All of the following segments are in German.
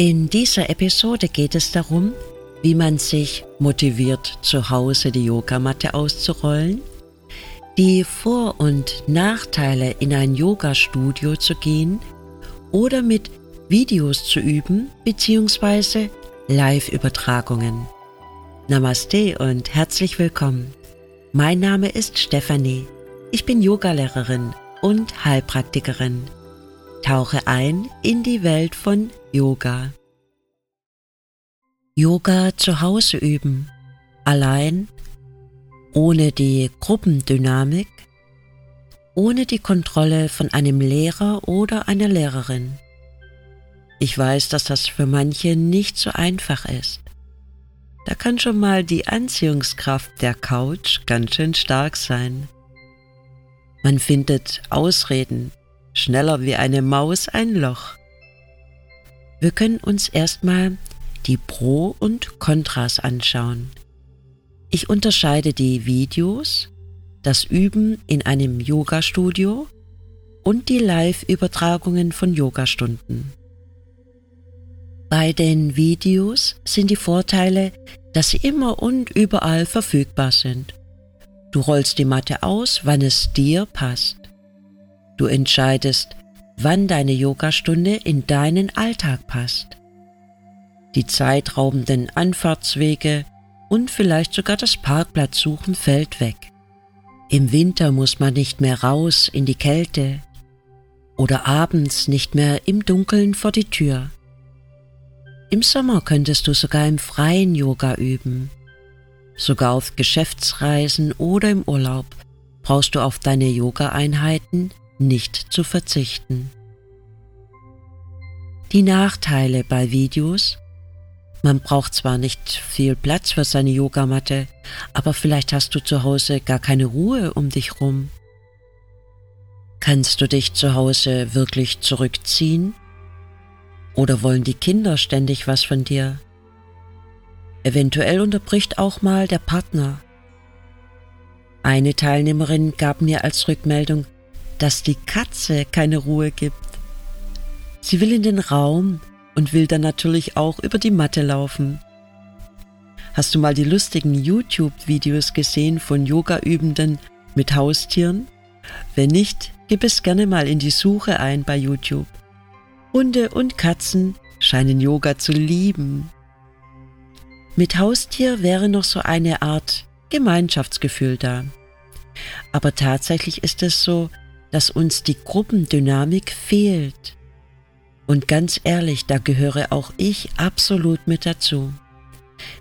In dieser Episode geht es darum, wie man sich motiviert, zu Hause die Yogamatte auszurollen, die Vor- und Nachteile in ein Yoga-Studio zu gehen oder mit Videos zu üben bzw. Live-Übertragungen. Namaste und herzlich willkommen. Mein Name ist Stefanie. Ich bin Yogalehrerin und Heilpraktikerin. Tauche ein in die Welt von Yoga. Yoga zu Hause üben, allein, ohne die Gruppendynamik, ohne die Kontrolle von einem Lehrer oder einer Lehrerin. Ich weiß, dass das für manche nicht so einfach ist. Da kann schon mal die Anziehungskraft der Couch ganz schön stark sein. Man findet Ausreden, schneller wie eine Maus ein Loch. Wir können uns erstmal die Pro und Kontras anschauen. Ich unterscheide die Videos, das Üben in einem Yoga-Studio und die Live-Übertragungen von Yogastunden. Bei den Videos sind die Vorteile, dass sie immer und überall verfügbar sind. Du rollst die Matte aus, wann es dir passt. Du entscheidest, wann deine Yogastunde in deinen Alltag passt. Die zeitraubenden Anfahrtswege und vielleicht sogar das Parkplatzsuchen fällt weg. Im Winter muss man nicht mehr raus in die Kälte oder abends nicht mehr im Dunkeln vor die Tür. Im Sommer könntest du sogar im freien Yoga üben. Sogar auf Geschäftsreisen oder im Urlaub brauchst du auf deine Yoga-Einheiten nicht zu verzichten. Die Nachteile bei Videos man braucht zwar nicht viel Platz für seine Yogamatte, aber vielleicht hast du zu Hause gar keine Ruhe um dich rum. Kannst du dich zu Hause wirklich zurückziehen? Oder wollen die Kinder ständig was von dir? Eventuell unterbricht auch mal der Partner. Eine Teilnehmerin gab mir als Rückmeldung, dass die Katze keine Ruhe gibt. Sie will in den Raum, und will dann natürlich auch über die Matte laufen. Hast du mal die lustigen YouTube-Videos gesehen von Yoga-Übenden mit Haustieren? Wenn nicht, gib es gerne mal in die Suche ein bei YouTube. Hunde und Katzen scheinen Yoga zu lieben. Mit Haustier wäre noch so eine Art Gemeinschaftsgefühl da. Aber tatsächlich ist es so, dass uns die Gruppendynamik fehlt. Und ganz ehrlich, da gehöre auch ich absolut mit dazu.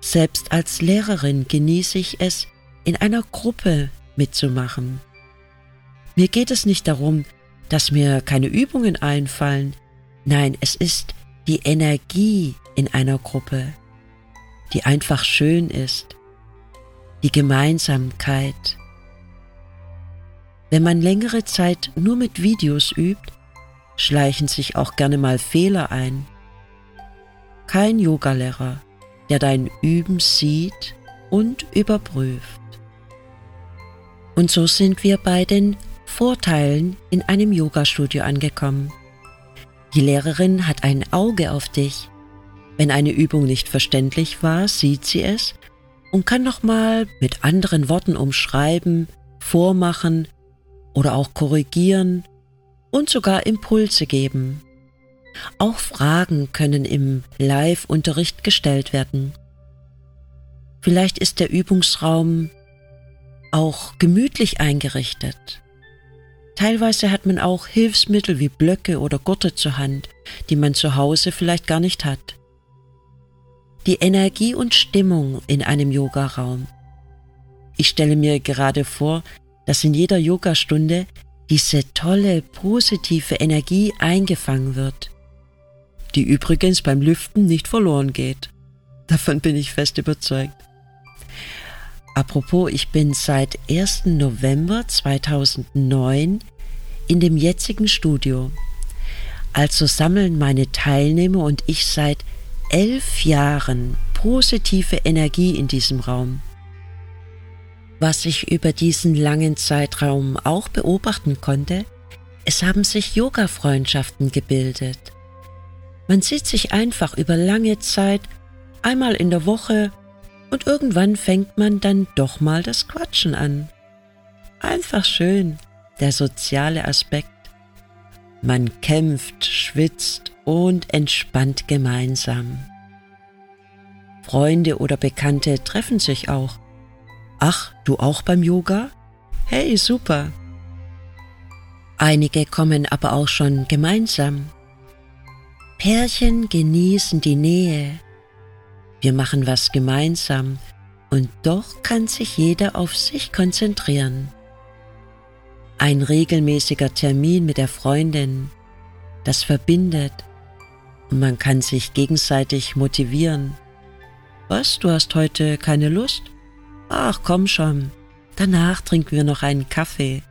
Selbst als Lehrerin genieße ich es, in einer Gruppe mitzumachen. Mir geht es nicht darum, dass mir keine Übungen einfallen. Nein, es ist die Energie in einer Gruppe, die einfach schön ist, die Gemeinsamkeit. Wenn man längere Zeit nur mit Videos übt, schleichen sich auch gerne mal Fehler ein. Kein Yogalehrer, der dein Üben sieht und überprüft. Und so sind wir bei den Vorteilen in einem Yogastudio angekommen. Die Lehrerin hat ein Auge auf dich. Wenn eine Übung nicht verständlich war, sieht sie es und kann nochmal mit anderen Worten umschreiben, vormachen oder auch korrigieren und sogar Impulse geben. Auch Fragen können im Live-Unterricht gestellt werden. Vielleicht ist der Übungsraum auch gemütlich eingerichtet. Teilweise hat man auch Hilfsmittel wie Blöcke oder Gurte zur Hand, die man zu Hause vielleicht gar nicht hat. Die Energie und Stimmung in einem Yogaraum. Ich stelle mir gerade vor, dass in jeder Yogastunde diese tolle, positive Energie eingefangen wird, die übrigens beim Lüften nicht verloren geht. Davon bin ich fest überzeugt. Apropos, ich bin seit 1. November 2009 in dem jetzigen Studio. Also sammeln meine Teilnehmer und ich seit elf Jahren positive Energie in diesem Raum. Was ich über diesen langen Zeitraum auch beobachten konnte, es haben sich Yoga-Freundschaften gebildet. Man sieht sich einfach über lange Zeit, einmal in der Woche und irgendwann fängt man dann doch mal das Quatschen an. Einfach schön, der soziale Aspekt. Man kämpft, schwitzt und entspannt gemeinsam. Freunde oder Bekannte treffen sich auch. Ach, du auch beim Yoga? Hey, super. Einige kommen aber auch schon gemeinsam. Pärchen genießen die Nähe. Wir machen was gemeinsam und doch kann sich jeder auf sich konzentrieren. Ein regelmäßiger Termin mit der Freundin, das verbindet und man kann sich gegenseitig motivieren. Was, du hast heute keine Lust? Ach, komm schon, danach trinken wir noch einen Kaffee.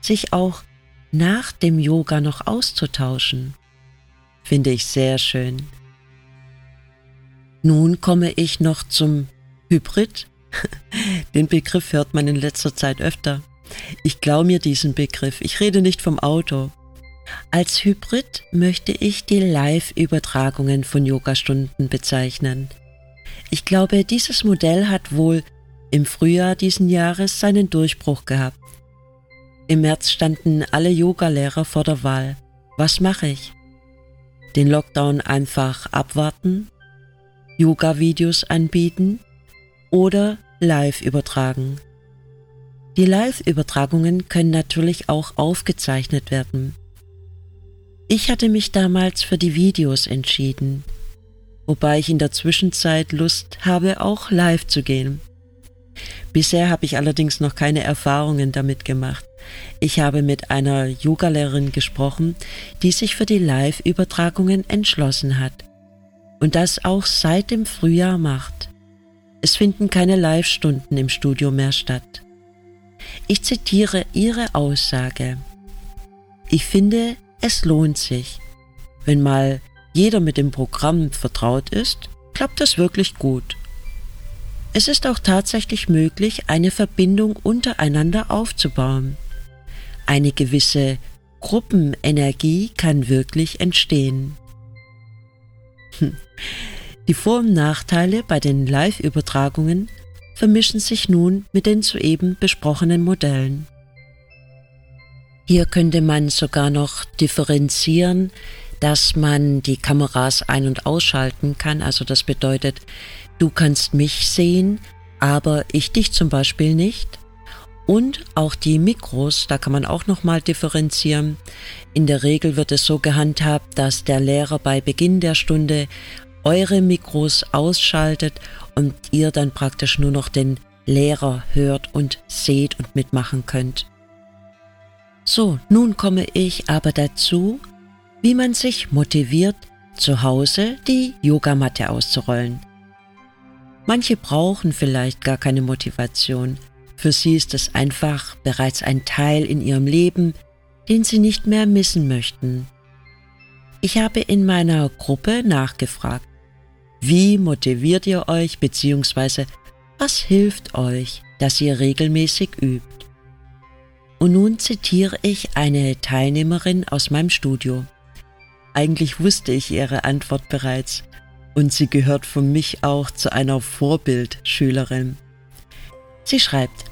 Sich auch nach dem Yoga noch auszutauschen, finde ich sehr schön. Nun komme ich noch zum Hybrid. Den Begriff hört man in letzter Zeit öfter. Ich glaube mir diesen Begriff. Ich rede nicht vom Auto. Als Hybrid möchte ich die Live-Übertragungen von Yogastunden bezeichnen. Ich glaube, dieses Modell hat wohl im Frühjahr diesen Jahres seinen Durchbruch gehabt. Im März standen alle Yogalehrer vor der Wahl. Was mache ich? Den Lockdown einfach abwarten? Yoga-Videos anbieten? Oder live übertragen? Die Live-Übertragungen können natürlich auch aufgezeichnet werden. Ich hatte mich damals für die Videos entschieden, wobei ich in der Zwischenzeit Lust habe, auch live zu gehen. Bisher habe ich allerdings noch keine Erfahrungen damit gemacht. Ich habe mit einer Yogalehrerin gesprochen, die sich für die Live-Übertragungen entschlossen hat und das auch seit dem Frühjahr macht. Es finden keine Live-Stunden im Studio mehr statt. Ich zitiere ihre Aussage. Ich finde, es lohnt sich. Wenn mal jeder mit dem Programm vertraut ist, klappt das wirklich gut. Es ist auch tatsächlich möglich, eine Verbindung untereinander aufzubauen. Eine gewisse Gruppenenergie kann wirklich entstehen. Hm. Die Vor- und Nachteile bei den Live-Übertragungen vermischen sich nun mit den soeben besprochenen Modellen. Hier könnte man sogar noch differenzieren, dass man die Kameras ein- und ausschalten kann. Also das bedeutet, du kannst mich sehen, aber ich dich zum Beispiel nicht. Und auch die Mikros, da kann man auch nochmal differenzieren. In der Regel wird es so gehandhabt, dass der Lehrer bei Beginn der Stunde eure Mikros ausschaltet und ihr dann praktisch nur noch den Lehrer hört und seht und mitmachen könnt. So, nun komme ich aber dazu, wie man sich motiviert, zu Hause die Yogamatte auszurollen. Manche brauchen vielleicht gar keine Motivation. Für sie ist es einfach bereits ein Teil in ihrem Leben, den sie nicht mehr missen möchten. Ich habe in meiner Gruppe nachgefragt, wie motiviert ihr euch bzw. was hilft euch, dass ihr regelmäßig übt? Und nun zitiere ich eine Teilnehmerin aus meinem Studio. Eigentlich wusste ich ihre Antwort bereits und sie gehört für mich auch zu einer Vorbildschülerin. Sie schreibt,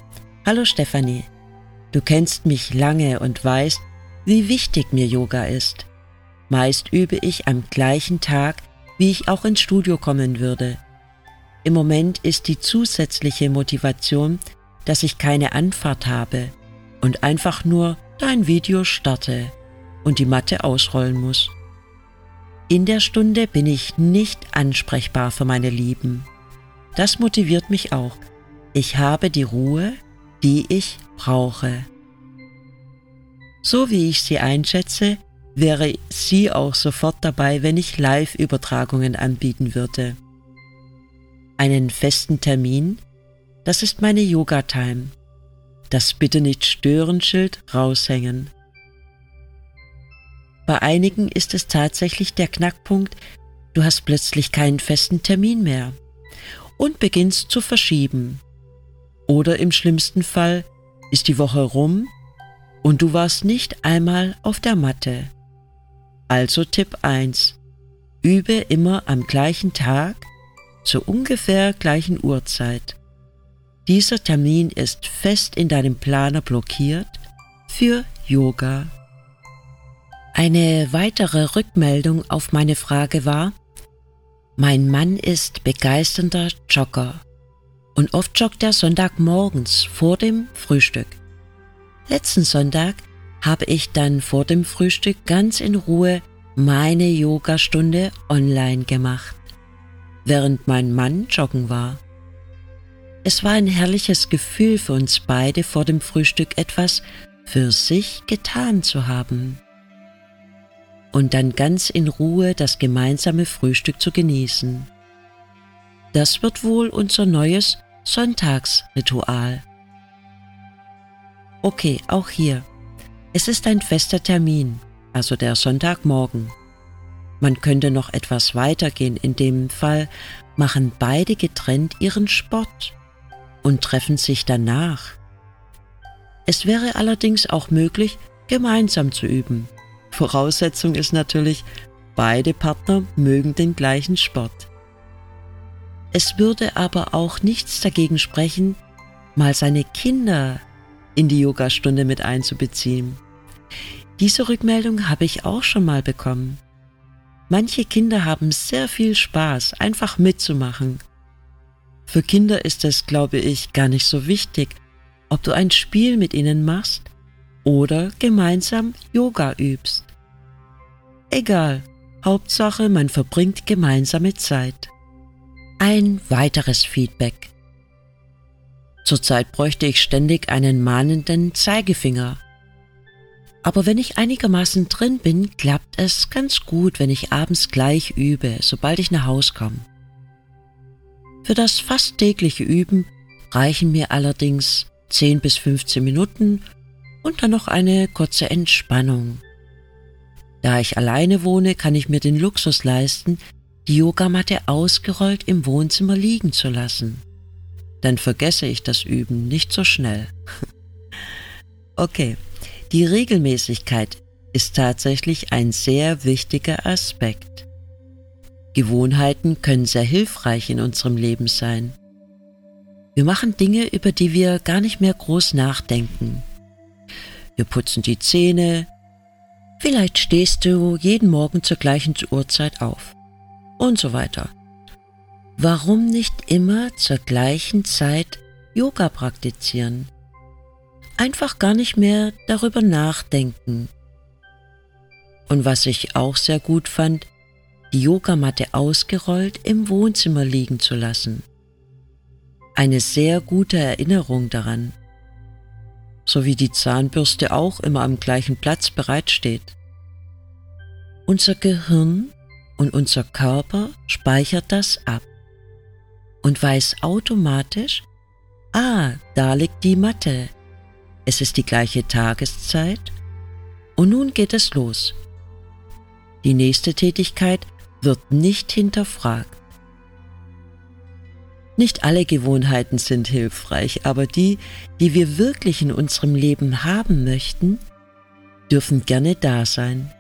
Hallo Stefanie, du kennst mich lange und weißt, wie wichtig mir Yoga ist. Meist übe ich am gleichen Tag, wie ich auch ins Studio kommen würde. Im Moment ist die zusätzliche Motivation, dass ich keine Anfahrt habe und einfach nur dein Video starte und die Matte ausrollen muss. In der Stunde bin ich nicht ansprechbar für meine Lieben. Das motiviert mich auch. Ich habe die Ruhe, die ich brauche. So wie ich sie einschätze, wäre sie auch sofort dabei, wenn ich Live-Übertragungen anbieten würde. Einen festen Termin, das ist meine Yoga-Time das Bitte nicht stören Schild raushängen. Bei einigen ist es tatsächlich der Knackpunkt, du hast plötzlich keinen festen Termin mehr und beginnst zu verschieben. Oder im schlimmsten Fall ist die Woche rum und du warst nicht einmal auf der Matte. Also Tipp 1. Übe immer am gleichen Tag zur ungefähr gleichen Uhrzeit. Dieser Termin ist fest in deinem Planer blockiert für Yoga. Eine weitere Rückmeldung auf meine Frage war, mein Mann ist begeisternder Jogger und oft joggt er Sonntagmorgens vor dem Frühstück. Letzten Sonntag habe ich dann vor dem Frühstück ganz in Ruhe meine Yogastunde online gemacht, während mein Mann joggen war. Es war ein herrliches Gefühl für uns beide vor dem Frühstück etwas für sich getan zu haben und dann ganz in Ruhe das gemeinsame Frühstück zu genießen. Das wird wohl unser neues Sonntagsritual. Okay, auch hier. Es ist ein fester Termin, also der Sonntagmorgen. Man könnte noch etwas weitergehen. In dem Fall machen beide getrennt ihren Sport und treffen sich danach. Es wäre allerdings auch möglich, gemeinsam zu üben. Voraussetzung ist natürlich, beide Partner mögen den gleichen Sport. Es würde aber auch nichts dagegen sprechen, mal seine Kinder in die Yogastunde mit einzubeziehen. Diese Rückmeldung habe ich auch schon mal bekommen. Manche Kinder haben sehr viel Spaß, einfach mitzumachen. Für Kinder ist es, glaube ich, gar nicht so wichtig, ob du ein Spiel mit ihnen machst oder gemeinsam Yoga übst. Egal, Hauptsache man verbringt gemeinsame Zeit. Ein weiteres Feedback. Zurzeit bräuchte ich ständig einen mahnenden Zeigefinger. Aber wenn ich einigermaßen drin bin, klappt es ganz gut, wenn ich abends gleich übe, sobald ich nach Haus komme. Für das fast tägliche Üben reichen mir allerdings 10 bis 15 Minuten und dann noch eine kurze Entspannung. Da ich alleine wohne, kann ich mir den Luxus leisten, die Yogamatte ausgerollt im Wohnzimmer liegen zu lassen dann vergesse ich das Üben nicht so schnell. okay, die Regelmäßigkeit ist tatsächlich ein sehr wichtiger Aspekt. Gewohnheiten können sehr hilfreich in unserem Leben sein. Wir machen Dinge, über die wir gar nicht mehr groß nachdenken. Wir putzen die Zähne, vielleicht stehst du jeden Morgen zur gleichen Uhrzeit auf und so weiter. Warum nicht immer zur gleichen Zeit Yoga praktizieren? Einfach gar nicht mehr darüber nachdenken. Und was ich auch sehr gut fand, die Yogamatte ausgerollt im Wohnzimmer liegen zu lassen. Eine sehr gute Erinnerung daran. So wie die Zahnbürste auch immer am gleichen Platz bereitsteht. Unser Gehirn und unser Körper speichert das ab und weiß automatisch, ah, da liegt die Matte. Es ist die gleiche Tageszeit und nun geht es los. Die nächste Tätigkeit wird nicht hinterfragt. Nicht alle Gewohnheiten sind hilfreich, aber die, die wir wirklich in unserem Leben haben möchten, dürfen gerne da sein.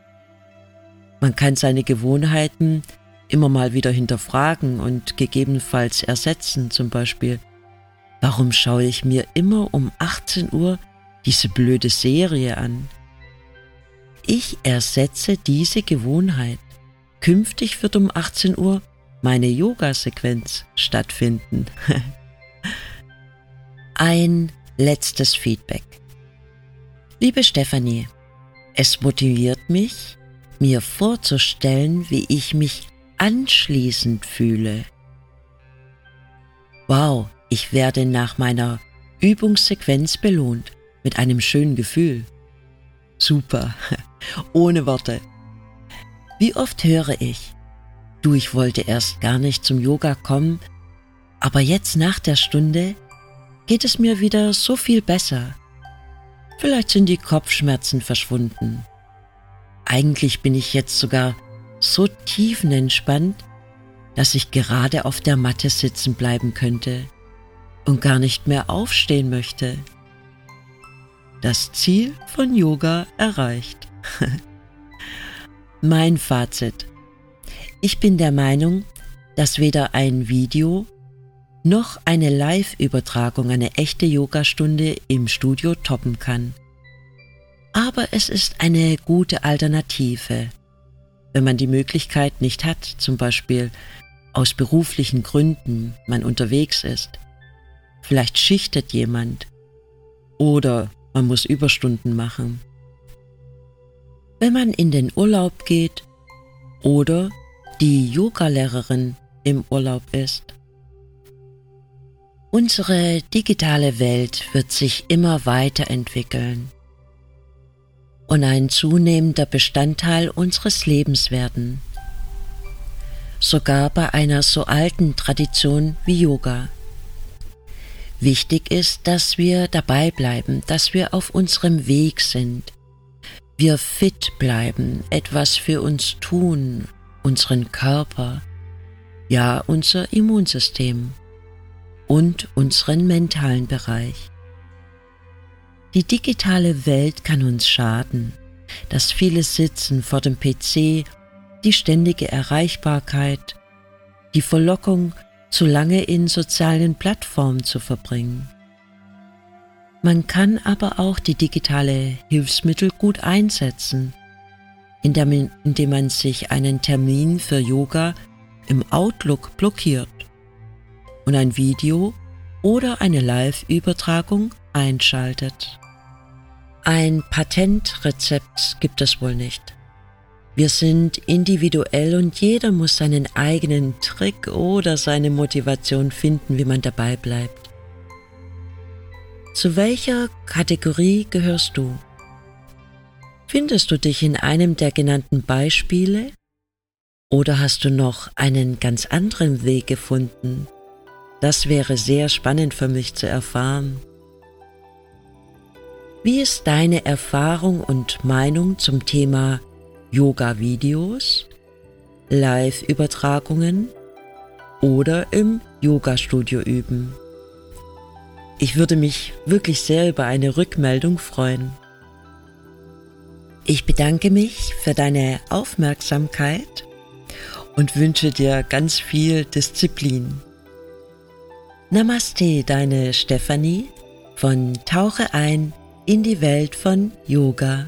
Man kann seine Gewohnheiten immer mal wieder hinterfragen und gegebenenfalls ersetzen, zum Beispiel, warum schaue ich mir immer um 18 Uhr diese blöde Serie an? Ich ersetze diese Gewohnheit. Künftig wird um 18 Uhr meine Yoga-Sequenz stattfinden. Ein letztes Feedback. Liebe Stefanie, es motiviert mich, mir vorzustellen, wie ich mich anschließend fühle. Wow, ich werde nach meiner Übungssequenz belohnt mit einem schönen Gefühl. Super, ohne Worte. Wie oft höre ich, du, ich wollte erst gar nicht zum Yoga kommen, aber jetzt nach der Stunde geht es mir wieder so viel besser. Vielleicht sind die Kopfschmerzen verschwunden. Eigentlich bin ich jetzt sogar so tiefenentspannt, dass ich gerade auf der Matte sitzen bleiben könnte und gar nicht mehr aufstehen möchte. Das Ziel von Yoga erreicht. Mein Fazit. Ich bin der Meinung, dass weder ein Video noch eine Live-Übertragung eine echte Yogastunde im Studio toppen kann. Aber es ist eine gute Alternative, wenn man die Möglichkeit nicht hat, zum Beispiel aus beruflichen Gründen man unterwegs ist. Vielleicht schichtet jemand oder man muss Überstunden machen wenn man in den Urlaub geht oder die Yogalehrerin im Urlaub ist. Unsere digitale Welt wird sich immer weiterentwickeln und ein zunehmender Bestandteil unseres Lebens werden. Sogar bei einer so alten Tradition wie Yoga. Wichtig ist, dass wir dabei bleiben, dass wir auf unserem Weg sind, wir fit bleiben, etwas für uns tun, unseren Körper, ja unser Immunsystem und unseren mentalen Bereich. Die digitale Welt kann uns schaden. Das viele Sitzen vor dem PC, die ständige Erreichbarkeit, die Verlockung, zu lange in sozialen Plattformen zu verbringen. Man kann aber auch die digitale Hilfsmittel gut einsetzen, indem, man sich einen Termin für Yoga im Outlook blockiert und ein Video oder eine Live-Übertragung einschaltet. Ein Patentrezept gibt es wohl nicht. Wir sind individuell und jeder muss seinen eigenen Trick oder seine Motivation finden, wie man dabei bleibt. Zu welcher Kategorie gehörst du? Findest du dich in einem der genannten Beispiele? Oder hast du noch einen ganz anderen Weg gefunden? Das wäre sehr spannend für mich zu erfahren. Wie ist deine Erfahrung und Meinung zum Thema Yoga-Videos, Live-Übertragungen oder im Yoga-Studio üben? Ich würde mich wirklich sehr über eine Rückmeldung freuen. Ich bedanke mich für deine Aufmerksamkeit und wünsche dir ganz viel Disziplin. Namaste, deine Stefanie von Tauche ein in die Welt von Yoga.